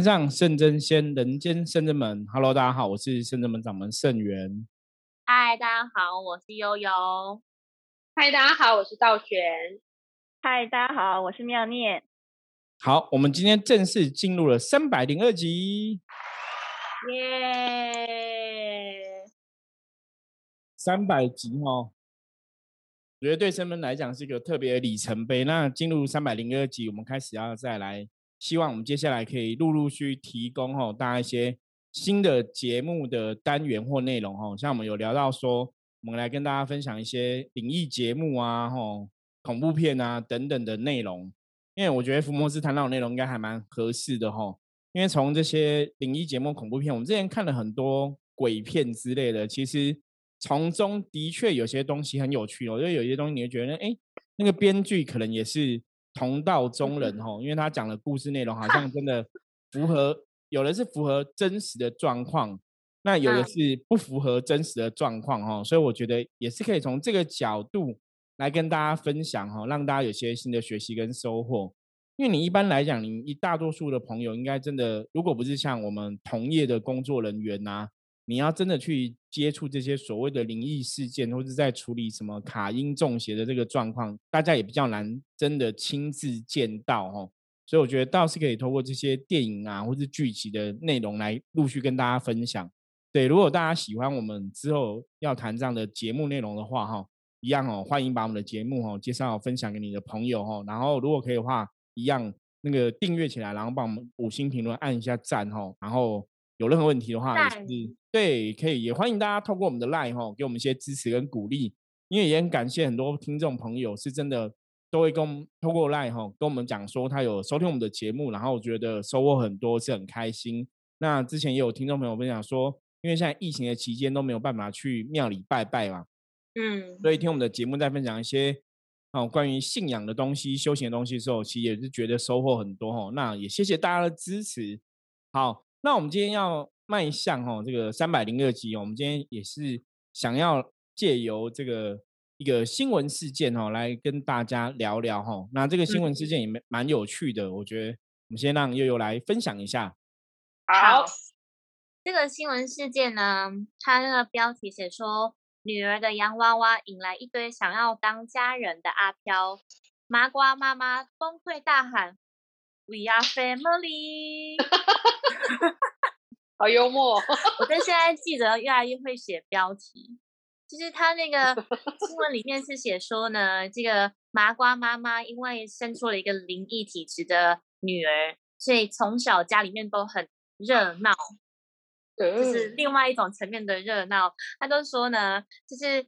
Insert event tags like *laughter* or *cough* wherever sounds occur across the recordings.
天上圣真仙，人间圣真门。Hello，大家好，我是圣真门掌门圣元。嗨，大家好，我是悠悠。嗨，大家好，我是道玄。嗨，大家好，我是妙念。好，我们今天正式进入了三百零二集。耶！三百集哦，我觉得对生门来讲是一个特别的里程碑。那进入三百零二集，我们开始要再来。希望我们接下来可以陆陆续提供哦大家一些新的节目的单元或内容哦，像我们有聊到说，我们来跟大家分享一些灵异节目啊、吼恐怖片啊等等的内容，因为我觉得福摩斯谈到的内容应该还蛮合适的哈，因为从这些灵异节目、恐怖片，我们之前看了很多鬼片之类的，其实从中的确有些东西很有趣，我觉得有些东西你会觉得，哎，那个编剧可能也是。同道中人吼，因为他讲的故事内容好像 *laughs* 真的符合，有的是符合真实的状况，那有的是不符合真实的状况哈，所以我觉得也是可以从这个角度来跟大家分享哈，让大家有些新的学习跟收获。因为你一般来讲，你一大多数的朋友应该真的，如果不是像我们同业的工作人员呐。你要真的去接触这些所谓的灵异事件，或者在处理什么卡因中邪的这个状况，大家也比较难真的亲自见到哦。所以我觉得倒是可以通过这些电影啊，或是剧集的内容来陆续跟大家分享。对，如果大家喜欢我们之后要谈这样的节目内容的话，哈，一样哦，欢迎把我们的节目哦介绍分享给你的朋友哈。然后如果可以的话，一样那个订阅起来，然后帮我们五星评论按一下赞哈。然后有任何问题的话，也是。对，可以也欢迎大家透过我们的 line 哈，给我们一些支持跟鼓励，因为也很感谢很多听众朋友是真的都会跟透过 line 哈跟我们讲说他有收听我们的节目，然后我觉得收获很多，是很开心。那之前也有听众朋友分享说，因为现在疫情的期间都没有办法去庙里拜拜嘛，嗯，所以听我们的节目在分享一些哦关于信仰的东西、修行的东西的时候，其实也是觉得收获很多哈。那也谢谢大家的支持。好，那我们今天要。迈向哦，这个三百零二集，我们今天也是想要借由这个一个新闻事件哦，来跟大家聊聊哈。那这个新闻事件也蛮蛮有趣的，我觉得我们先让悠悠来分享一下。好，这个新闻事件呢，它那个标题写说，女儿的洋娃娃引来一堆想要当家人的阿飘，麻瓜妈妈崩溃大喊：“We are family。*laughs* ”好幽默！我觉得现在记者越来越会写标题。就是他那个 *laughs* 新闻里面是写说呢，这个麻瓜妈妈因为生出了一个灵异体质的女儿，所以从小家里面都很热闹，就是另外一种层面的热闹。他都说呢，就是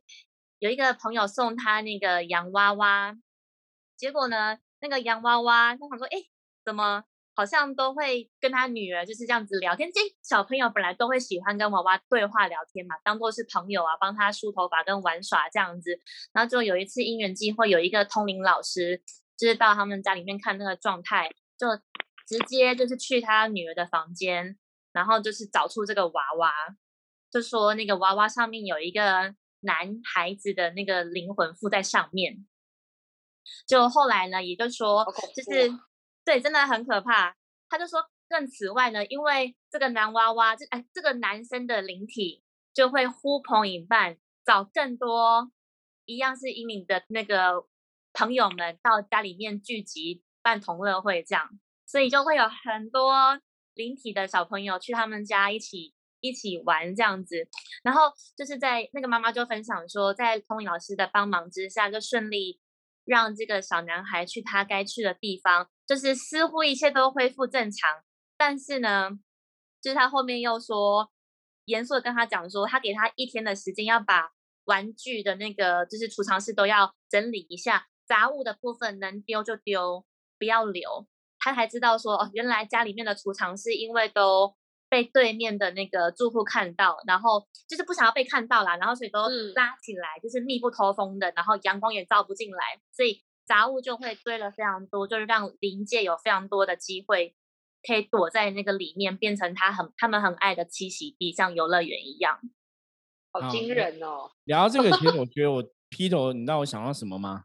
有一个朋友送他那个洋娃娃，结果呢，那个洋娃娃他想说，哎，怎么？好像都会跟他女儿就是这样子聊天。这小朋友本来都会喜欢跟娃娃对话聊天嘛，当做是朋友啊，帮他梳头发跟玩耍这样子。然后就有一次因缘际会，有一个通灵老师就是到他们家里面看那个状态，就直接就是去他女儿的房间，然后就是找出这个娃娃，就说那个娃娃上面有一个男孩子的那个灵魂附在上面。就后来呢，也就说就是。对，真的很可怕。他就说，更此外呢，因为这个男娃娃，这哎，这个男生的灵体就会呼朋引伴，找更多一样是阴灵的那个朋友们到家里面聚集办同乐会，这样，所以就会有很多灵体的小朋友去他们家一起一起玩这样子。然后就是在那个妈妈就分享说，在通灵老师的帮忙之下，就顺利让这个小男孩去他该去的地方。就是似乎一切都恢复正常，但是呢，就是他后面又说，严肃的跟他讲说，他给他一天的时间，要把玩具的那个就是储藏室都要整理一下，杂物的部分能丢就丢，不要留。他才知道说，哦，原来家里面的储藏室因为都被对面的那个住户看到，然后就是不想要被看到啦，然后所以都拉起来，就是密不透风的，然后阳光也照不进来，所以。杂物就会堆了非常多，就是让灵界有非常多的机会可以躲在那个里面，变成他很他们很爱的栖息地，像游乐园一样。好惊人哦！聊到这个，其实我觉得我劈头，你知道我想到什么吗？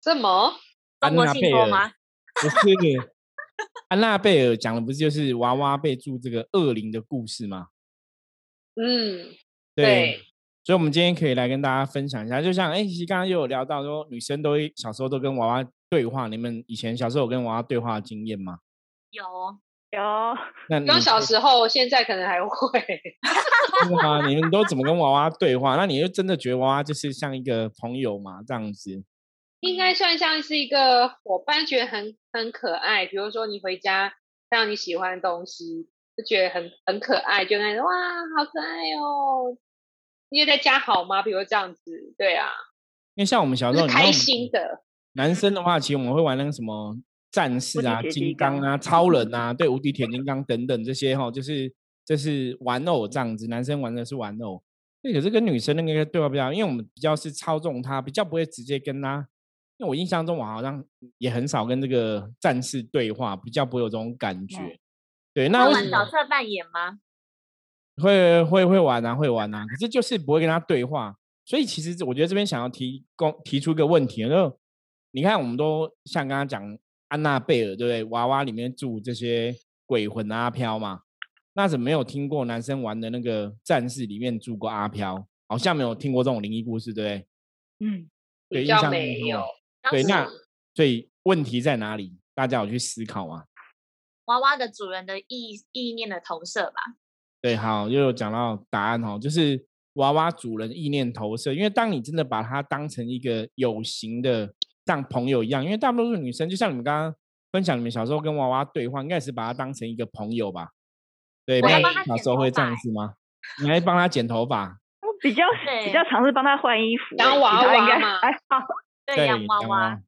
什么？安娜贝尔吗？不是，*laughs* 安娜贝尔讲的不是就是娃娃被住这个恶灵的故事吗？嗯，对，对，所以我们今天可以来跟大家分享一下，就像哎，其实刚刚又有聊到说，女生都小时候都跟娃娃对话，你们以前小时候有跟娃娃对话的经验吗？有有 *laughs* 那你刚小时候，现在可能还会。*laughs* 真的吗？你们都怎么跟娃娃对话？那你就真的觉得娃娃就是像一个朋友嘛，这样子？应该算像是一个伙伴，觉得很很可爱。比如说你回家看到你喜欢的东西，就觉得很很可爱，就那种哇，好可爱哦！你也在家好吗？比如这样子，对啊，因为像我们小时候，是开心的。男生的话，其实我们会玩那个什么战士啊、金金刚刚啊、超人啊，对，无敌铁金刚等等这些哈，就是就是玩偶这样子，男生玩的是玩偶。对，可是跟女生那个对话比较，因为我们比较是操纵他，比较不会直接跟他。因为我印象中，我好像也很少跟这个战士对话，比较不会有这种感觉。对，那会玩角色扮演吗？会会会玩啊，会玩啊，可是就是不会跟他对话。所以其实我觉得这边想要提供提出一个问题，就你看，我们都像刚刚讲安娜贝尔，对不对？娃娃里面住这些鬼魂阿飘嘛，那怎么没有听过男生玩的那个战士里面住过阿飘？好像没有听过这种灵异故事，对不对？嗯，对，比较印象没没有。对，那所以问题在哪里？大家有去思考吗？娃娃的主人的意意念的投射吧。对，好，又有讲到答案哦，就是娃娃主人意念投射。因为当你真的把它当成一个有形的像朋友一样，因为大多数女生，就像你们刚刚分享，你们小时候跟娃娃对话，应该是把它当成一个朋友吧？对，我还那你帮她剪头小时候会这样发子吗？你还帮他剪头发？我比较对比较尝试帮他换衣服欸，当娃娃嘛还好。*laughs* 对，对，洋娃娃、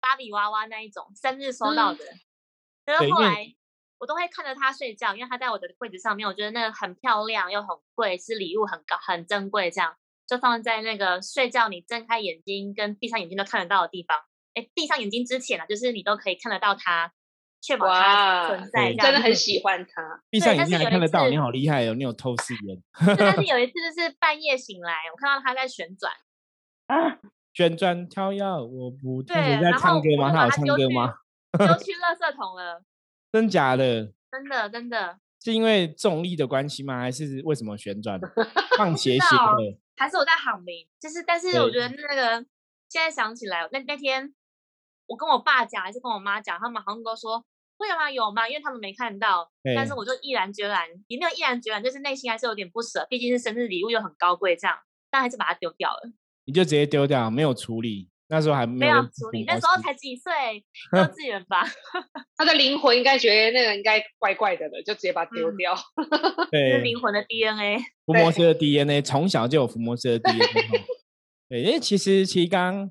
芭比娃娃那一种，生日收到嗯的。可是对因为后来我都会看着它睡觉，因为它在我的柜子上面，我觉得那个很漂亮又很贵，是礼物很高很珍贵，这样就放在那个睡觉你睁开眼睛跟闭上眼睛都看得到的地方。哎，闭上眼睛之前啊，就是你都可以看得到它，确保它存在，这样真的很喜欢它。闭上眼睛还看得到，你好厉害哦！你有透视眼，*laughs* 但是有 *laughs* 一次就是半夜醒来，我看到它在旋转，啊，*gasps* 旋转跳跃，我不对他有在然后唱歌吗？我把他有唱它丢去歌吗？丢 *laughs* 去垃圾桶了，真假的？真的真的。是因为重力的关系吗？还是为什么旋转？*laughs* 放斜斜的。还是我在喊名，就是，但是我觉得那个现在想起来，那那天我跟我爸讲，还是跟我妈讲，他们好像都说会有吗？有吗？因为他们没看到，但是我就毅然决然，也没有毅然决然，就是内心还是有点不舍，毕竟是生日礼物又很高贵，这样，但还是把它丢掉了，你就直接丢掉，没有处理。那时候还没没有处理。那时候才几岁，*laughs* 幼稚园吧，*laughs* 他的灵魂应该觉得那个应该怪怪的了，就直接把它丢嗯掉。是对灵魂的 DNA。伏魔师的 DNA，从小就有伏魔师的 DNA 哦。对，因为其实其实刚刚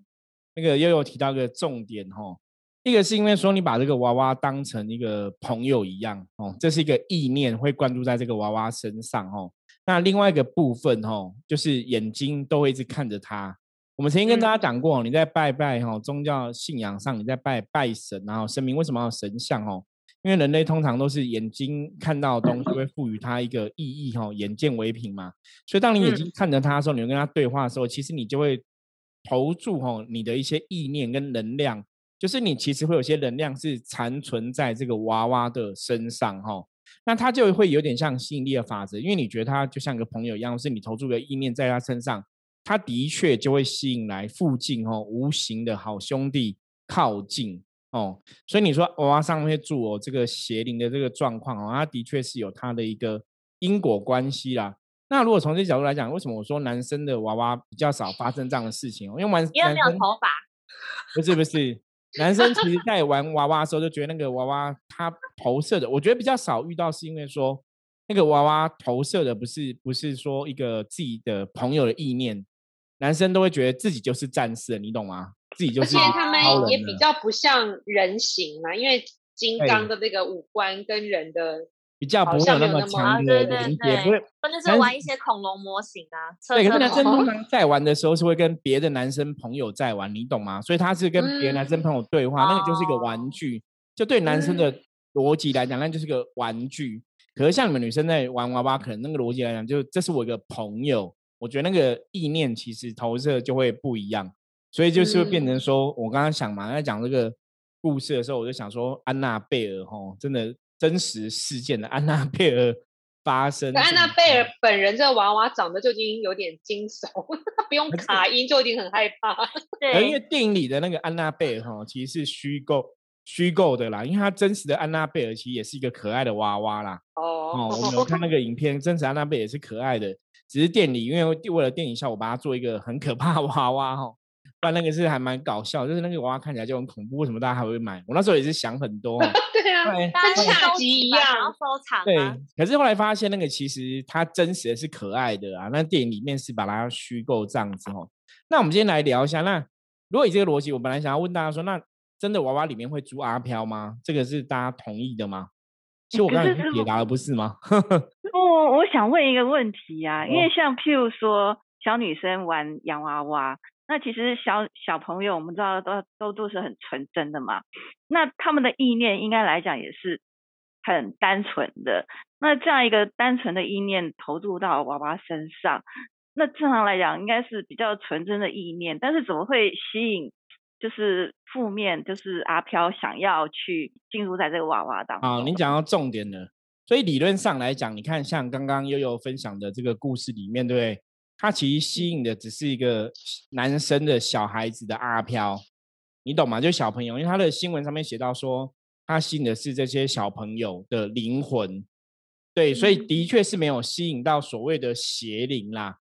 那个悠悠提到一个重点哦，一个是因为说你把这个娃娃当成一个朋友一样哦，这是一个意念会灌注在这个娃娃身上哦。那另外一个部分哦，就是眼睛都会一直看着它。我们曾经跟大家讲过，你在拜拜哈、宗教信仰上，你在拜拜神，然后神明为什么要神像哦？因为人类通常都是眼睛看到的东西会赋予它一个意义哈、眼见为凭嘛。所以当你眼睛看着它的时候，你会跟它对话的时候，其实你就会投注哈、你的一些意念跟能量，就是你其实会有些能量是残存在这个娃娃的身上哈、那它就会有点像吸引力的法则，因为你觉得它就像个朋友一样，是你投注个意念在它身上，他的确就会吸引来附近哦无形的好兄弟靠近哦。所以你说娃娃上面住哦这个邪灵的这个状况哦，它的确是有它的一个因果关系啦。那如果从这角度来讲，为什么我说男生的娃娃比较少发生这样的事情哦？因为玩因为没有头发，不是不是，男生其实在玩娃娃的时候就觉得那个娃娃它投射的，我觉得比较少遇到，是因为说那个娃娃投射的不是不是说一个自己的朋友的意念，男生都会觉得自己就是战士，你懂吗？自己就是而且他们也比较不像人形嘛，因为金对刚的那个五官跟人的比较不会有那么像那么强啊对对的连接，不会。或者是玩一些恐龙模型啊，测对，可是男生通常 *laughs* 在玩的时候是会跟别的男生朋友在玩，你懂吗？所以他是跟别的男生朋友对话，那个就是一个玩哦具。就对男生的逻辑来讲，那就是个玩具。可是像你们女生在玩娃娃，可能那个逻辑来讲，就这是我一个朋友，我觉得那个意念其实投射就会不一样，所以就是会变成说，我刚刚想嘛，在讲这个故事的时候，我就想说安娜贝尔吼，真的真实事件的安娜贝尔发生。安娜贝尔本人这个娃娃长得就已经有点惊悚，不用 *laughs* 卡音就已经很害怕。对，因为电影里的那个安娜贝尔哈，其实是虚构虚构的啦，因为她真实的安娜贝尔其实也是一个可爱的娃娃啦。哦，我们有看那个影片，真实安娜贝尔也是可爱的，只是店里因为为了电影效果，把它做一个很可怕的娃娃哈。不然那个是还蛮搞笑，就是那个娃娃看起来就很恐怖，为什么大家还会买？我那时候也是想很多。*laughs* 对啊，跟下集一样，收藏。对，可是后来发现那个其实它真实的是可爱的啊，那电影里面是把它虚构这样子哦。那我们今天来聊一下，那如果以这个逻辑，我本来想要问大家说，那真的娃娃里面会租阿飘吗？这个是大家同意的吗？其实我刚才解答了，不是吗？*laughs* 我我想问一个问题啊，因为像譬如说小女生玩洋娃娃。那其实小小朋友，我们知道都都都是很纯真的嘛。那他们的意念应该来讲也是很单纯的。那这样一个单纯的意念投入到娃娃身上，那正常来讲应该是比较纯真的意念。但是怎么会吸引就是负面，就是阿飘想要去进入在这个娃娃当中？啊，您讲到重点了。所以理论上来讲，你看像刚刚悠悠分享的这个故事里面，对不对？他其实吸引的只是一个男生的小孩子的阿飘，你懂吗？就小朋友，因为他的新闻上面写到说，他吸引的是这些小朋友的灵魂，对，所以的确是没有吸引到所谓的邪灵啦。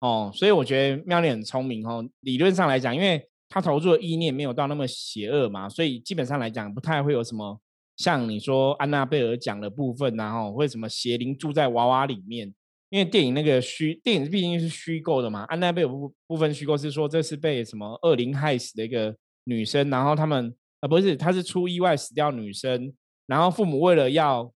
哦，所以我觉得妙丽很聪明哦。理论上来讲，因为他投入的意念没有到那么邪恶嘛，所以基本上来讲不太会有什么像你说安娜贝尔讲的部分，然后会什么邪灵住在娃娃里面。因为电影那个虚电影毕竟是虚构的嘛，安娜贝尔部部分虚构是说这是被什么恶灵害死的一个女生，然后他们啊不是，她是出意外死掉女生，然后父母为了要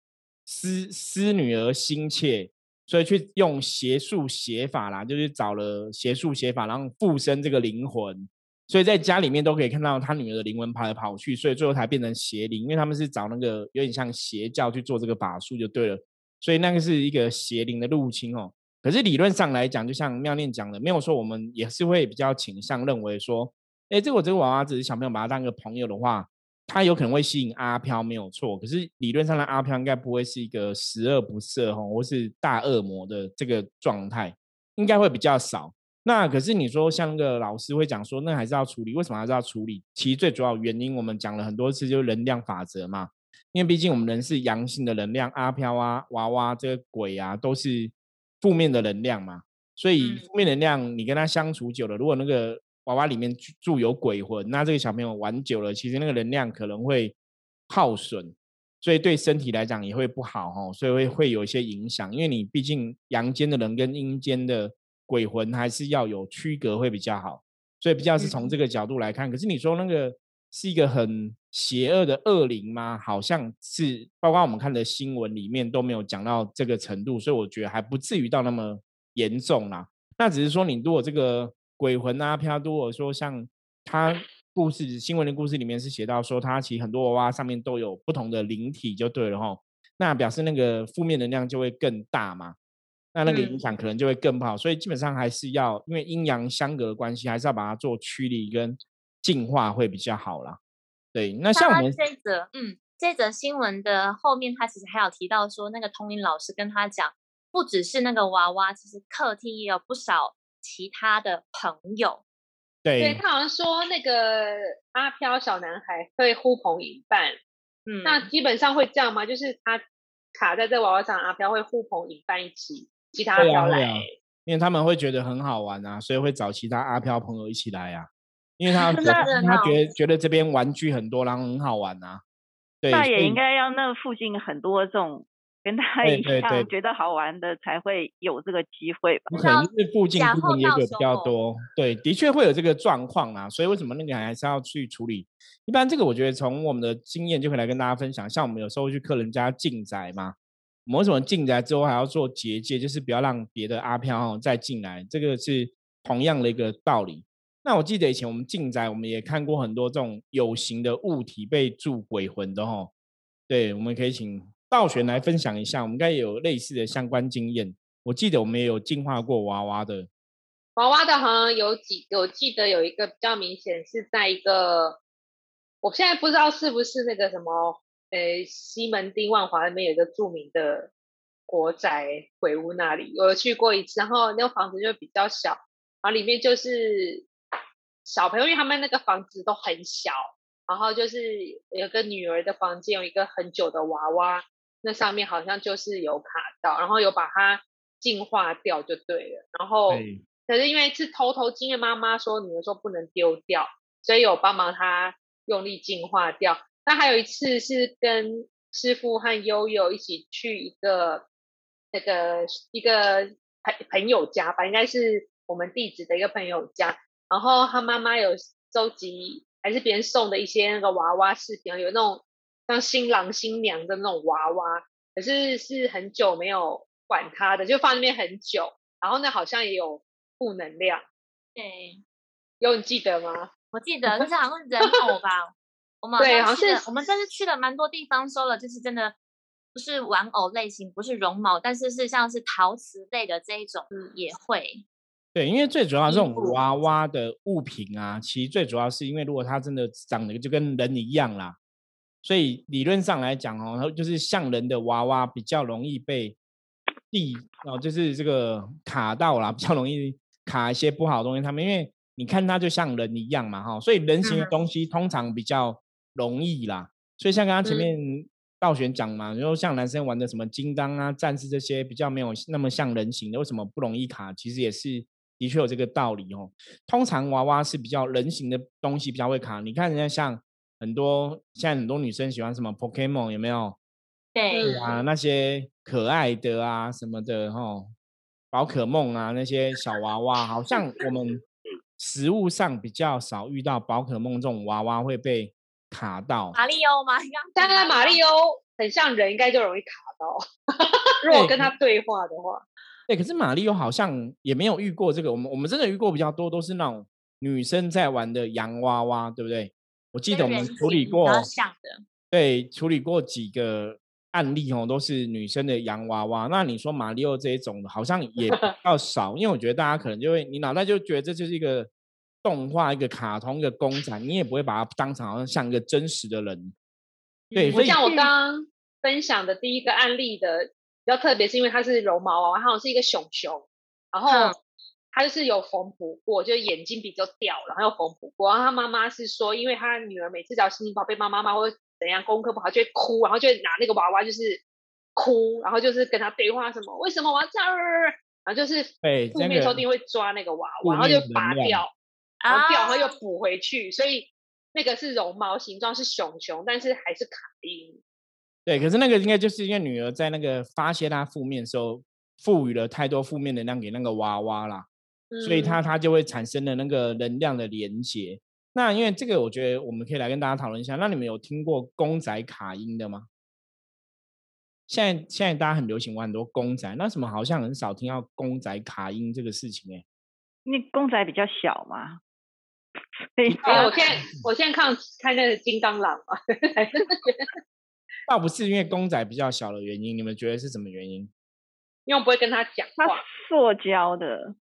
思思女儿心切，所以去用邪术邪法啦，就是找了邪术邪法，然后附身这个灵魂，所以在家里面都可以看到他女儿的灵魂跑来跑去，所以最后才变成邪灵，因为他们是找那个有点像邪教去做这个法术就对了。所以那个是一个邪灵的入侵哦，可是理论上来讲，就像妙念讲的，没有说我们也是会比较倾向认为说，哎，这我这个娃娃只是小朋友把它当个朋友的话，它有可能会吸引阿飘，没有错。可是理论上的阿飘应该不会是一个十恶不赦哈，或是大恶魔的这个状态，应该会比较少。那可是你说像那个老师会讲说，那还是要处理，为什么还是要处理？其实最主要原因我们讲了很多次，就是能量法则嘛。因为毕竟我们人是阳性的能量，阿飘啊、娃娃这个鬼啊，都是负面的能量嘛。所以负面能量，你跟他相处久了，如果那个娃娃里面住有鬼魂，那这个小朋友玩久了，其实那个能量可能会耗损，所以对身体来讲也会不好哈。所以会会有一些影响，因为你毕竟阳间的人跟阴间的鬼魂还是要有区隔会比较好。所以比较是从这个角度来看。可是你说那个。是一个很邪恶的恶灵吗？好像是，包括我们看的新闻里面都没有讲到这个程度，所以我觉得还不至于到那么严重啦。那只是说，你如果这个鬼魂啊飘，如果说像他故事新闻的故事里面是写到说，他其实很多娃娃上面都有不同的灵体，就对了哈。那表示那个负面能量就会更大嘛，那那个影响可能就会更不好。所以基本上还是要，因为阴阳相隔的关系，还是要把它做驱离跟。净化会比较好啦。对，那像我们这则，嗯，这则新闻的后面，他其实还有提到说，那个通灵老师跟他讲，不只是那个娃娃，其实客厅也有不少其他的朋友。对，对他好像说那个阿飘小男孩会呼朋引伴，嗯，那基本上会这样吗？就是他卡在这娃娃上，阿飘会呼朋引伴一起，其他阿飘来，因为他们会觉得很好玩啊，所以会找其他阿飘朋友一起来啊。因为他他 *laughs* 觉得觉得这边玩具很多，然后很好玩啊。对，那也应该要那附近很多这种跟他一样觉得好玩的，才会有这个机会吧。可能是附近附近也有比较多，对，的确会有这个状况啊。所以为什么那个还是要去处理？一般这个我觉得从我们的经验就可以来跟大家分享。像我们有时候去客人家进宅嘛，我们什么进宅之后还要做结界，就是不要让别的阿飘再进来。这个是同样的一个道理。那我记得以前我们进宅，我们也看过很多这种有形的物体被住鬼魂的哈。对，我们可以请道玄来分享一下，我们应该有类似的相关经验。我记得我们也有进化过娃娃的，娃娃的好像有几，我记得有一个比较明显是在一个我现在不知道是不是那个什么，呃，西门町万华那边有一个著名的国宅鬼屋那里，我去过一次，然后那个房子就比较小，然后里面就是小朋友，因为他们那个房子都很小，然后就是有个女儿的房间，有一个很久的娃娃，那上面好像就是有卡到，然后有把它净化掉就对了，然后可是因为是偷偷经验，妈妈说女儿说不能丢掉，所以有帮忙她用力净化掉。那还有一次是跟师傅和悠悠一起去一个那个一个朋朋友家吧，应该是我们弟子的一个朋友家，然后他妈妈有收集还是别人送的一些那个娃娃饰品，有那种像新郎新娘的那种娃娃，可是是很久没有管它的，就放那边很久，然后呢好像也有负能量，对，有你记得吗？我记得可是好像人偶吧，我们对好像是我们这次去了蛮多地方，收了就是真的不是玩偶类型，不是绒毛，但是是像是陶瓷类的这一种嗯也会。对，因为最主要这种娃娃的物品啊，其实最主要是因为如果它真的长得就跟人一样啦，所以理论上来讲哦，它就是像人的娃娃比较容易被地哦，就是这个卡到啦，*laughs* 比较容易卡一些不好的东西。他们因为你看它就像人一样嘛哈，所以人形的嗯东西通常比较容易啦。所以像刚刚前嗯面道玄讲嘛，然后像男生玩的什么金刚啊、战士这些比较没有那么像人形的，为什么不容易卡？其实也是的确有这个道理哦。通常娃娃是比较人形的东西比较会卡。你看人家像很多现在很多女生喜欢什么 Pokemon 有没有？对，嗯啊，那些可爱的啊什么的哈，宝可梦啊那些小娃娃，好像我们 *laughs* 食物上比较少遇到宝可梦这种娃娃会被卡到。马里欧吗？刚当然马里欧欧很像人，应该就容易卡到。*laughs* 如果跟他对话的话，对，可是马里欧好像也没有遇过这个，我们我们真的遇过比较多都是那种女生在玩的洋娃娃，对不对？我记得我们处理过，对，处理过几个案例哦，都是女生的洋娃娃。那你说马里奥这一种的，好像也比较少，因为我觉得大家可能就会，你脑袋就觉得这就是一个动画、一个卡通、一个公仔，你也不会把它当成好像像一个真实的人。对，嗯所以像我刚刚分享的第一个案例的比较特别，是因为它是绒毛娃娃，它好像是一个熊熊，然后嗯它就是有缝补过，就眼睛比较掉，然后又缝补过。然后他妈妈是说，因为他女儿每次只要心情不好被骂妈妈或者怎样功课不好，就会哭，然后就会拿那个娃娃就是哭，然后就是跟他对话什么，为什么我要这样？然后就是负面抽屉会抓那个娃娃，然后就拔掉，然后掉，然后又啊补回去，所以那个是绒毛形状是熊熊，但是还是卡丁。对，可是那个应该就是因为女儿在那个发泄她负面的时候，赋予了太多负面能量给那个娃娃啦。所以它嗯它就会产生了那个能量的连接。那因为这个，我觉得我们可以来跟大家讨论一下。那你们有听过公仔卡音的吗？现在现在大家很流行玩很多公仔，那什么好像很少听到公仔卡音这个事情哎、因为公仔比较小嘛，*laughs* 所以哎，我现在 *laughs* 我现在看看那个金刚狼嘛，*laughs* 倒不是因为公仔比较小的原因，你们觉得是什么原因？因为我不会跟他讲它话。塑胶的，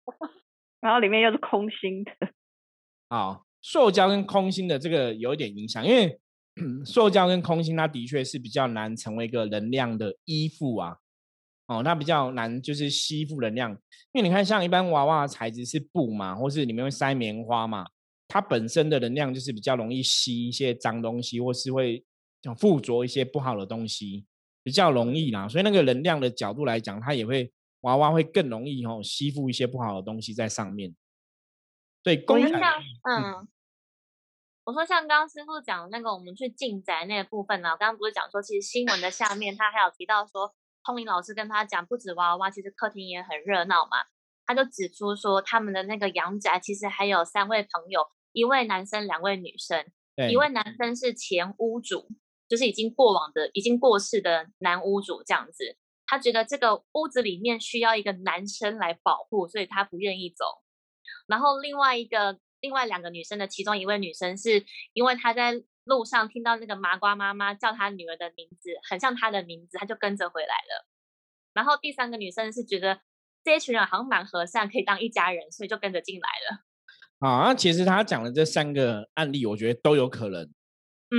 然后里面又是空心的，好，塑胶跟空心的这个有一点影响，因为 *clears throat* 塑胶跟空心它的确是比较难成为一个能量的依附啊。哦，它比较难就是吸附能量，因为你看像一般娃娃的材质是布嘛，或是里面会塞棉花嘛，它本身的能量就是比较容易吸一些脏东西，或是会像附着一些不好的东西，比较容易啦。所以那个能量的角度来讲，它也会娃娃会更容易哦吸附一些不好的东西在上面。对，公仔我印象，嗯，我说像刚刚师傅讲的那个，我们去进宅那个部分呢，我刚刚不是讲说，其实新闻的下面他还有提到说，通灵老师跟他讲，不止娃娃，其实客厅也很热闹嘛。他就指出说，他们的那个阳宅其实还有三位朋友，一位男生，两位女生。一位男生是前屋主，就是已经过往的、已经过世的男屋主这样子。他觉得这个屋子里面需要一个男生来保护，所以他不愿意走。然后另外一个、另外两个女生的其中一位女生是因为她在路上听到那个麻瓜妈妈叫她女儿的名字，很像她的名字，她就跟着回来了。然后第三个女生是觉得这一群人好像蛮和善，可以当一家人，所以就跟着进来了。好，那其实他讲的这三个案例，我觉得都有可能。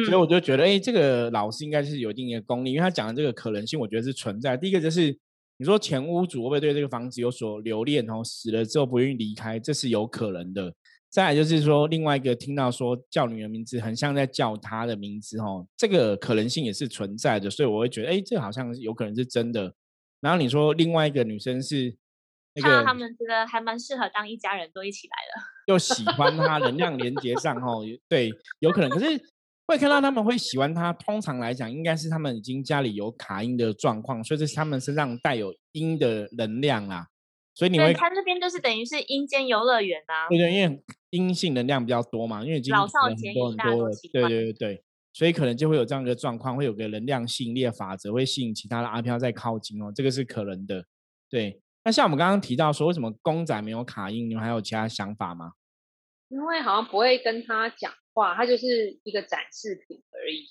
所以我就觉得，哎，这个老师应该是有一定的功力，因为他讲的这个可能性，我觉得是存在。第一个就是，你说前屋主会不会对这个房子有所留恋哦？死了之后不愿意离开，这是有可能的。再来就是说，另外一个听到说叫女儿名字，很像在叫她的名字哦，这个可能性也是存在的。所以我会觉得，哎，这好像有可能是真的。然后你说另外一个女生是那个，他们觉得还蛮适合当一家人都一起来的，又喜欢他，能量连接上哦，对，有可能。可是。会看到他们会喜欢他，通常来讲应该是他们已经家里有卡音的状况，所以这是他们身上带有阴的能量啊。所以你会他这边就是等于是阴间游乐园啊。对对，因为阴性能量比较多嘛，因为已经老少咸宜，大多对对对对，所以可能就会有这样的状况，会有个能量吸引力法则，会吸引其他的阿飘在靠近哦，这个是可能的。对，那像我们刚刚提到说，为什么公仔没有卡音？你们还有其他想法吗？因为好像不会跟他讲。话，他就是一个展示品而已，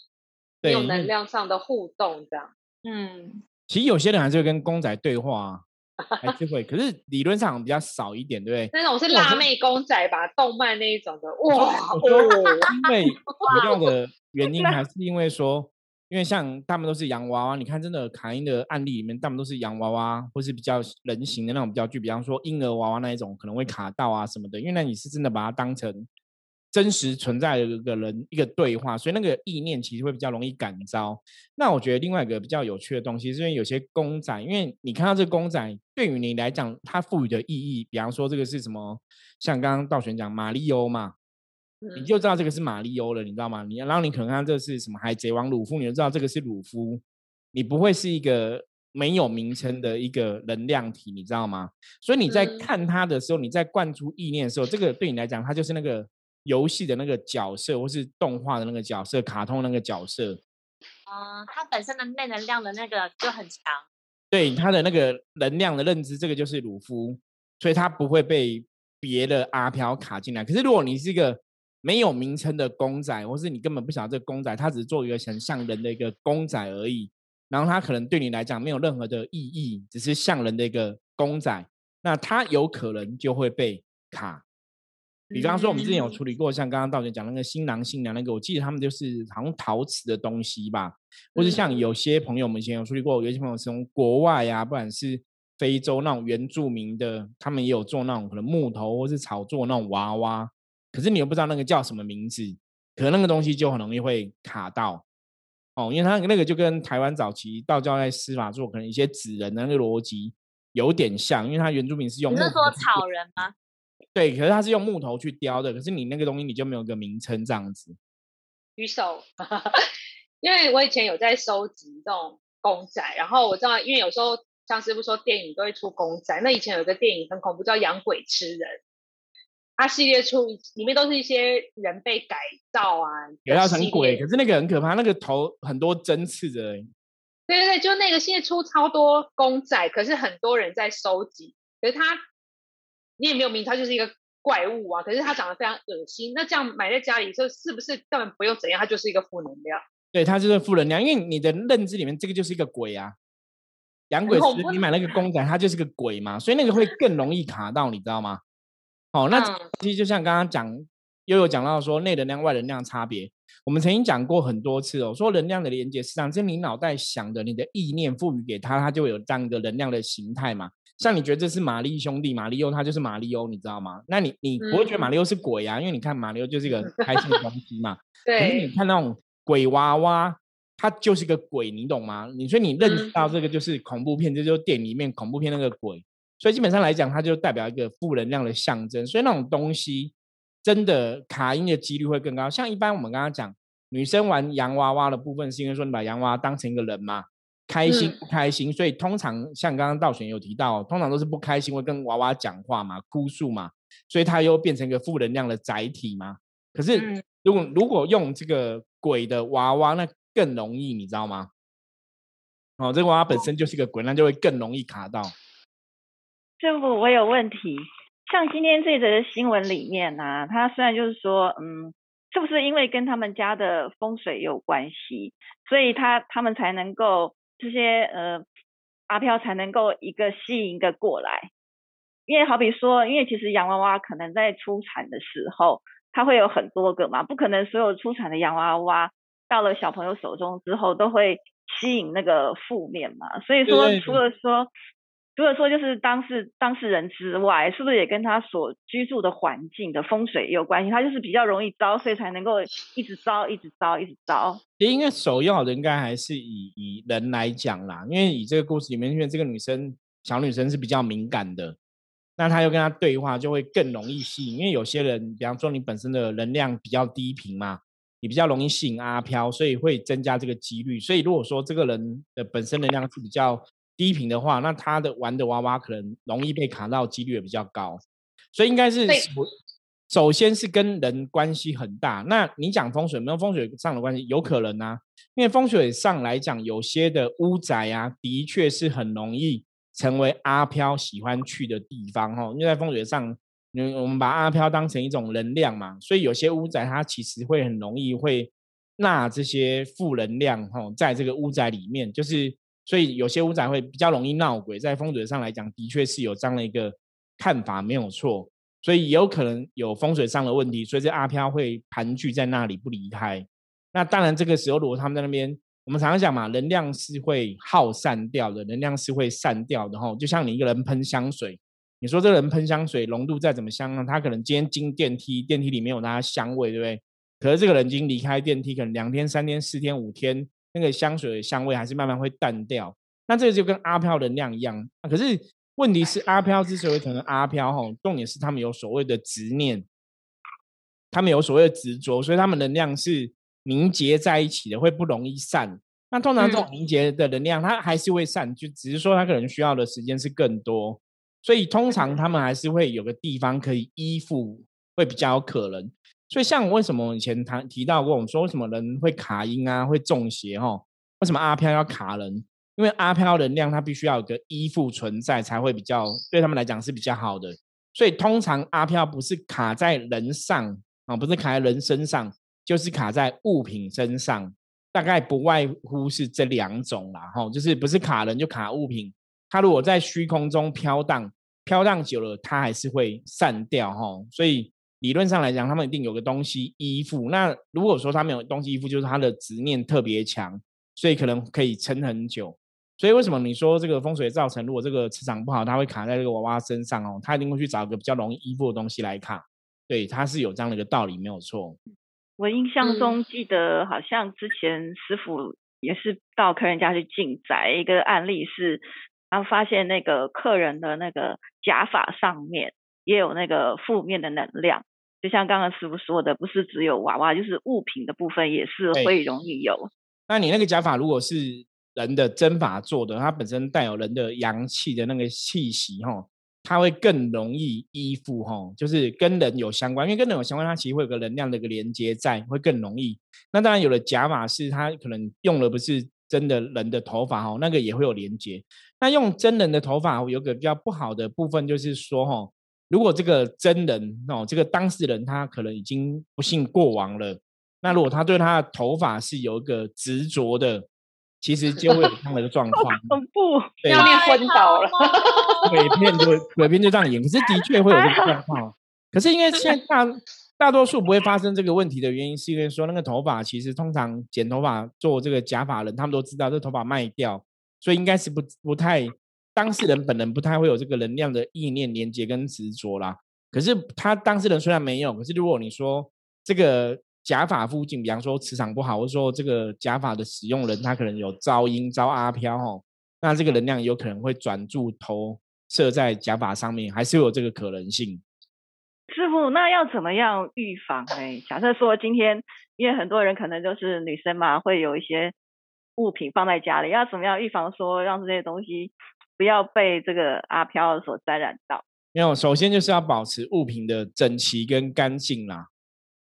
没有能量上的互动这样。嗯，其实有些人还是会跟公仔对话，还是会，可是理论上比较少一点，对不对？那种是辣妹公仔吧，动漫那一种的。哇，因为主要的原因还是因为说，因为像他们都是洋娃娃，你看真的卡因的案例里面，他们都是洋娃娃，或是比较人形的那种比较具，比方说婴儿娃娃那一种可能会卡到啊什么的，因为那你是真的把它当成。真实存在的一个人一个对话，所以那个意念其实会比较容易感召。那我觉得另外一个比较有趣的东西，是因为有些公仔，因为你看到这公仔，对于你来讲，它赋予的意义，比方说这个是什么，像刚刚道玄讲马里欧嘛，你就知道这个是马里欧了，你知道吗？你然后你可能看这是什么海贼王鲁夫，你就知道这个是鲁夫，你不会是一个没有名称的一个能量体，你知道吗？所以你在看它的时候，你在灌出意念的时候，这个对你来讲，它就是那个。游戏的那个角色，或是动画的那个角色，卡通那个角色，嗯，它本身的内能量的那个就很强。对，它的那个能量的认知，这个就是鲁夫，所以它不会被别的阿飘卡进来。可是如果你是一个没有名称的公仔，或是你根本不晓得这个公仔，它只是做一个很像人的一个公仔而已，然后它可能对你来讲没有任何的意义，只是像人的一个公仔，那它有可能就会被卡。比方说，我们之前有处理过，像刚刚道姐讲那个新郎新娘那个，我记得他们就是好像陶瓷的东西吧，或是像有些朋友，我们以前有处理过，有些朋友是从国外呀，不管是非洲那种原住民的，他们也有做那种可能木头或是草做那种娃娃，可是你又不知道那个叫什么名字，可能那个东西就很容易会卡到哦，因为它那个就跟台湾早期道教在司法做可能一些纸人的那个逻辑有点像，因为它原住民是用你是说草人吗？对，可是它是用木头去雕的，可是你那个东西你就没有个名称这样子。举手，*laughs* 因为我以前有在收集这种公仔，然后我知道，因为有时候像师傅说电影都会出公仔，那以前有个电影很恐怖，叫《养鬼吃人》，它系列出里面都是一些人被改造啊，改造成鬼，可是那个很可怕，那个头很多针刺的。对对对，就那个系列出超多公仔，可是很多人在收集，可是它。你也没有名，它就是一个怪物啊！可是它长得非常恶心，那这样买在家里，就是不是根本不用怎样？它就是一个负能量。对，它就是负能量，因为你的认知里面这个就是一个鬼啊。养鬼时你买那个公仔，它就是个鬼嘛，所以那个会更容易卡到，你知道吗？哦，那其实就像刚刚讲，又有讲到说内能量、外能量差别。我们曾经讲过很多次哦，说能量的连接，实际上是你脑袋想的，你的意念赋予给它，它就有这样一个能量的形态嘛。像你觉得这是玛丽兄弟，玛丽欧他就是玛丽欧，你知道吗？那你你不会觉得玛丽欧是鬼啊？因为你看马丽欧就是一个开心的东西嘛。*laughs* 对。可是你看那种鬼娃娃，它就是个鬼，你懂吗？你说你认识到这个就是恐怖片，这就是电影里面恐怖片那个鬼。所以基本上来讲，它就代表一个负能量的象征。所以那种东西真的卡音的几率会更高。像一般我们刚刚讲女生玩洋娃娃的部分，是因为说你把洋娃娃当成一个人嘛。开心不开心，所以通常像刚刚道玄有提到，通常都是不开心会跟娃娃讲话嘛，哭诉嘛，所以它又变成一个负能量的载体嘛。可是如果如果用这个鬼的娃娃，那更容易，你知道吗？哦，这个娃娃本身就是个鬼，那就会更容易卡到。师傅，我有问题。像今天这则新闻里面呢，他虽然就是说，嗯，是不是因为跟他们家的风水有关系，所以他他们才能够。这些呃阿飘才能够一个吸引一个过来，因为好比说，因为其实洋娃娃可能在出产的时候，它会有很多个嘛，不可能所有出产的洋娃娃到了小朋友手中之后，都会吸引那个负面嘛。所以说，除了说。除了说就是当事当事人之外，是不是也跟他所居住的环境的风水有关系？他就是比较容易招，所以才能够一直招，一直招，一直招。应该首要的应该还是以以人来讲啦，因为以这个故事里面，因为这个女生小女生是比较敏感的，那她又跟他对话，就会更容易吸引。因为有些人，比方说你本身的能量比较低频嘛，你比较容易吸引阿飘，所以会增加这个几率。所以如果说这个人的本身能量是比较低频的话，那他的玩的娃娃可能容易被卡到几率也比较高，所以应该是首先是跟人关系很大。那你讲风水没有风水上的关系，有可能啊，因为风水上来讲，有些的屋宅啊，的确是很容易成为阿飘喜欢去的地方哈。因为在风水上，嗯，我们把阿飘当成一种能量嘛，所以有些屋宅它其实会很容易会纳这些负能量哈，在这个屋宅里面就是。所以有些屋宅会比较容易闹鬼，在风水上来讲，的确是有这样的一个看法，没有错。所以也有可能有风水上的问题，所以这阿飘会盘踞在那里不离开。那当然，这个时候如果他们在那边，我们常常讲嘛，能量是会耗散掉的，能量是会散掉的哈。就像你一个人喷香水，你说这个人喷香水浓度再怎么香呢？他可能今天进电梯，电梯里面有他香味，对不对？可是这个人已经离开电梯，可能两天、三天、四天、五天。那个香水的香味还是慢慢会淡掉，那这个就跟阿飘能量一样。可是问题是，阿飘之所以可能阿飘，哈，重点是他们有所谓的执念，他们有所谓的执着，所以他们能量是凝结在一起的，会不容易散。那通常这种凝结的能量，它还是会散，就只是说它可能需要的时间是更多。所以通常他们还是会有个地方可以依附，会比较有可能。所以，像为什么以前谈提到过，我们说为什么人会卡音啊，会中邪哈？为什么阿飘要卡人？因为阿飘能量它必须要有个依附存在，才会比较对他们来讲是比较好的。所以，通常阿飘不是卡在人上啊，不是卡在人身上，就是卡在物品身上，大概不外乎是这两种啦。哈，就是不是卡人就卡物品。它如果在虚空中飘荡，飘荡久了，它还是会散掉哈。所以。理论上来讲，他们一定有个东西依附。那如果说他没有东西依附，就是他的执念特别强，所以可能可以撑很久。所以为什么你说这个风水造成，如果这个磁场不好，它会卡在这个娃娃身上哦？他一定会去找一个比较容易依附的东西来卡。对，它是有这样的一个道理，没有错。我印象中记得好像之前师傅也是到客人家去进宅，一个案例是，然后发现那个客人的那个假发上面也有那个负面的能量。就像刚刚师傅说的，不是只有娃娃，就是物品的部分也是会容易有。那你那个假发如果是人的真发做的，它本身带有人的阳气的那个气息哈，它会更容易依附哈，就是跟人有相关，因为跟人有相关，它其实会有个能量的一个连接在，会更容易。那当然有的假发是它可能用的不是真的人的头发哈，那个也会有连接。那用真人的头发有个比较不好的部分，就是说哈。如果这个真人哦，这个当事人他可能已经不幸过亡了，那如果他对他的头发是有一个执着的，其实就会有这样的一个状况。*laughs* 恐怖，要面昏倒了，鬼片就鬼片就这样演。可是的确会有这个状况。可是因为现在大大多数不会发生这个问题的原因，是因为说那个头发其实通常剪头发做这个假发人，他们都知道这头发卖掉，所以应该是不不太。当事人本人不太会有这个能量的意念连接跟执着啦，可是他当事人虽然没有，可是如果你说这个假发附近，比方说磁场不好，或者说这个假发的使用人他可能有招阴招阿飘哈，那这个能量有可能会转注投射在假发上面，还是有这个可能性。师傅，那要怎么样预防呢？假设说今天，因为很多人可能就是女生嘛，会有一些物品放在家里，要怎么样预防说让这些东西？不要被这个阿飘所沾染到。没有，首先就是要保持物品的整齐跟干净啦。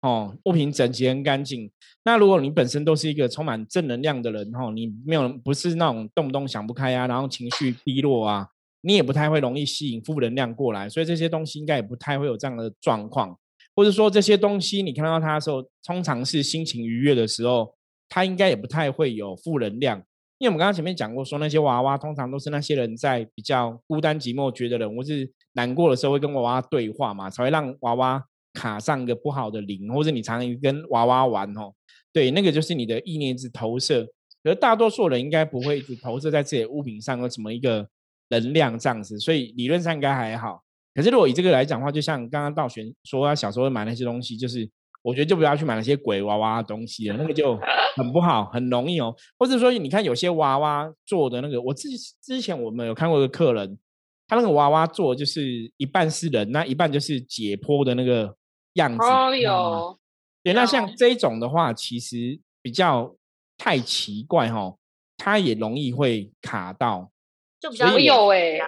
哦，物品整齐跟干净。那如果你本身都是一个充满正能量的人，哈，你没有不是那种动不动想不开啊，然后情绪低落啊，你也不太会容易吸引负能量过来。所以这些东西应该也不太会有这样的状况。或者说这些东西你看到它的时候，通常是心情愉悦的时候，它应该也不太会有负能量。因为我们刚刚前面讲过，说那些娃娃通常都是那些人在比较孤单寂寞、觉得人或是难过的时候，会跟娃娃对话嘛，才会让娃娃卡上一个不好的灵，或者你常常跟娃娃玩哦，对，那个就是你的意念之投射。可是大多数人应该不会一直投射在自己的物品上，有什么一个能量这样子，所以理论上应该还好。可是如果以这个来讲的话，就像刚刚道玄说，他小时候买那些东西，就是我觉得就不要去买那些鬼娃娃的东西了，那个就很不好，很容易哦。或者说，你看有些娃娃做的那个，我之之前我们有看过一个客人，他那个娃娃做就是一半是人，那一半就是解剖的那个样子。哦有，对，那像这种的话，其实比较。太奇怪哈，它也容易会卡到，就比较有哎，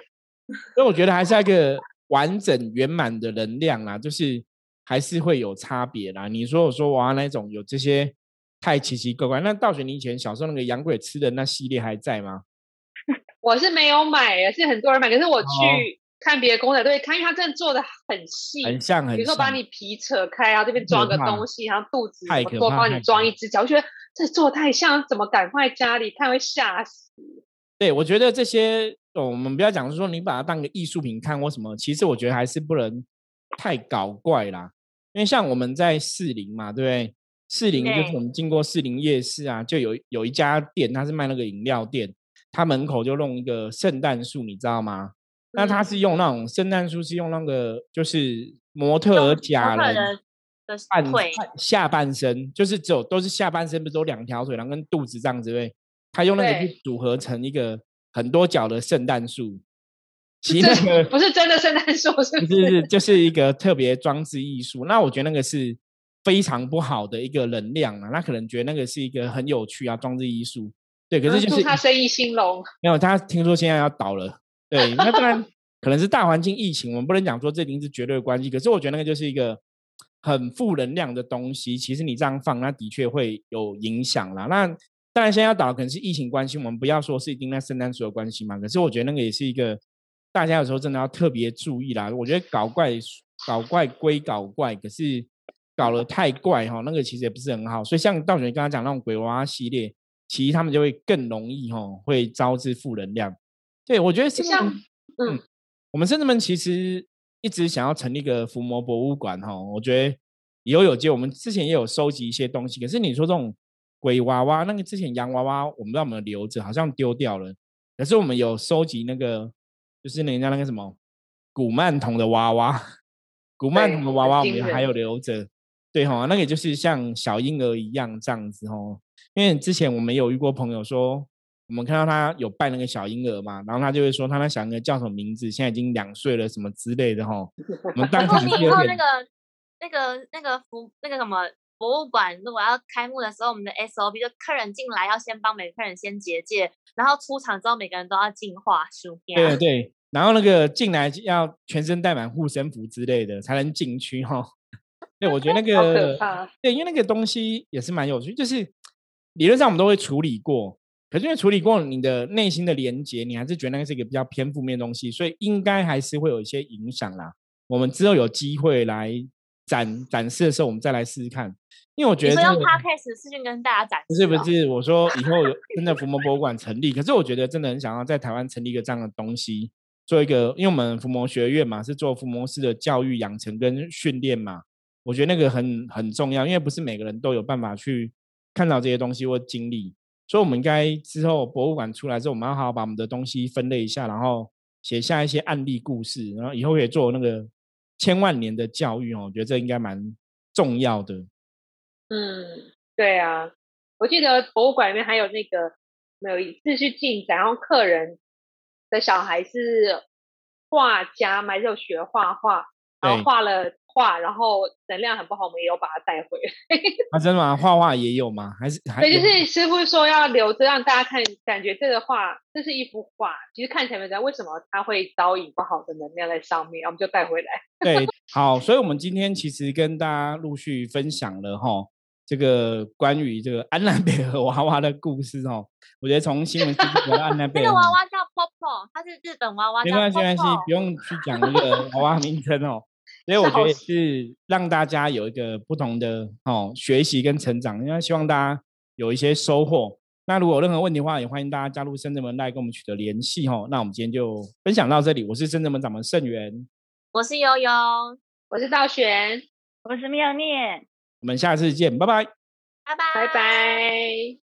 所以我觉得还是一个完整圆满的能量啦，就是还是会有差别啦。你说我说哇那种有这些太奇奇怪怪，那道玄你以前小时候那个洋鬼吃的那系列还在吗？*laughs* 我是没有买，是很多人买，可是我去看别的公仔都会看，因为它真的做的很细，很像很，比如说把你皮扯开然后这边装个东西，然后肚子多帮你装一只脚，我觉得。这做太像，怎么敢放在家里看会吓死？对，我觉得这些，我们不要讲说你把它当个艺术品看或什么，其实我觉得还是不能太搞怪啦。因为像我们在士林嘛，对不对？士林就是我们经过士林夜市啊，就有有一家店，它是卖那个饮料店，它门口就弄一个圣诞树，你知道吗？那它是用那种圣诞树，是用那个就是模特假人。半下半身就是只有都是下半身，不是都两条腿，然后跟肚子这样子对？他用那个去组合成一个很多角的圣诞树，其那个不是真的圣诞树，是是是，就是一个特别装置艺术。那我觉得那个是非常不好的一个能量啊。那可能觉得那个是一个很有趣啊，装置艺术。对，可是就是他生意兴隆。没有，他听说现在要倒了。对，那当然 *laughs* 可能是大环境疫情，我们不能讲说这一定是绝对的关系。可是我觉得那个就是一个。很负能量的东西，其实你这样放，那的确会有影响啦。那当然，现在要倒可能是疫情关系，我们不要说是一定那圣诞树的关系嘛。可是我觉得那个也是一个大家有时候真的要特别注意啦。我觉得搞怪搞怪归搞怪，可是搞得太怪哈，那个其实也不是很好。所以像道玄刚刚讲那种鬼娃娃系列，其实他们就会更容易哈，会招致负能量。对我觉得像嗯，我们甚至们其实。一直想要成立一个伏魔博物馆哈，我觉得以后有机会，我们之前也有收集一些东西。可是你说这种鬼娃娃，那个之前洋娃娃，我们让我们留着，好像丢掉了。可是我们有收集那个，就是人家那个什么古曼童的娃娃，古曼童的娃娃我们还有留着。对哈，那个就是像小婴儿一样这样子哈。因为之前我们有遇过朋友说。我们看到他有拜那个小婴儿嘛，然后他就会说他那小婴儿叫什么名字，现在已经两岁了，什么之类的哈。*laughs* 我们当场以后那个那个那个福那个什么博物馆，如果要开幕的时候，我们的 SOP 就客人进来要先帮每个客人先结界，然后出场之后每个人都要净化书。对对，然后那个进来要全身带满护身符之类的才能进去哈。*laughs* 对，我觉得那个对，因为那个东西也是蛮有趣，就是理论上我们都会处理过。可是因为处理过你的内心的连接，你还是觉得那个是一个比较偏负面的东西，所以应该还是会有一些影响啦。我们之后有机会来展展示的时候，我们再来试试看。因为我觉得用 podcast 视讯跟大家展示，不是不是，我说以后 *laughs* 真的伏魔博物馆成立，可是我觉得真的很想要在台湾成立一个这样的东西，做一个，因为我们伏魔学院嘛，是做伏魔师的教育养成跟训练嘛，我觉得那个很很重要，因为不是每个人都有办法去看到这些东西或经历。所以，我们应该之后博物馆出来之后，我们要好好把我们的东西分类一下，然后写下一些案例故事，然后以后也做那个千万年的教育哦。我觉得这应该蛮重要的。嗯，对啊，我记得博物馆里面还有那个没有一次去进展，然后客人的小孩是画家嘛，就学画画，然后画了。画，然后能量很不好，我们也有把它带回来。啊，真的吗？画画也有吗？还是？*laughs* 对，就是师傅说要留着让大家看，感觉这个画这是一幅画，其实看起来没知道为什么它会导引不好的能量在上面，我们就带回来。对，*laughs* 好，所以我们今天其实跟大家陆续分享了哈，这个关于这个安娜贝尔娃娃的故事哦。我觉得从新闻知道安娜贝尔，那个娃娃叫它是日本娃娃，没关系，没关系，不用去讲那个娃娃名称哦。*laughs* 所以我觉得是让大家有一个不同的哦学习跟成长，因为希望大家有一些收获。那如果有任何问题的话，也欢迎大家加入深圳门来跟我们取得联系哦。那我们今天就分享到这里，我是深圳门掌门盛元，我是悠悠，我是道玄。我是妙念。我们下次见，拜拜。拜拜拜拜。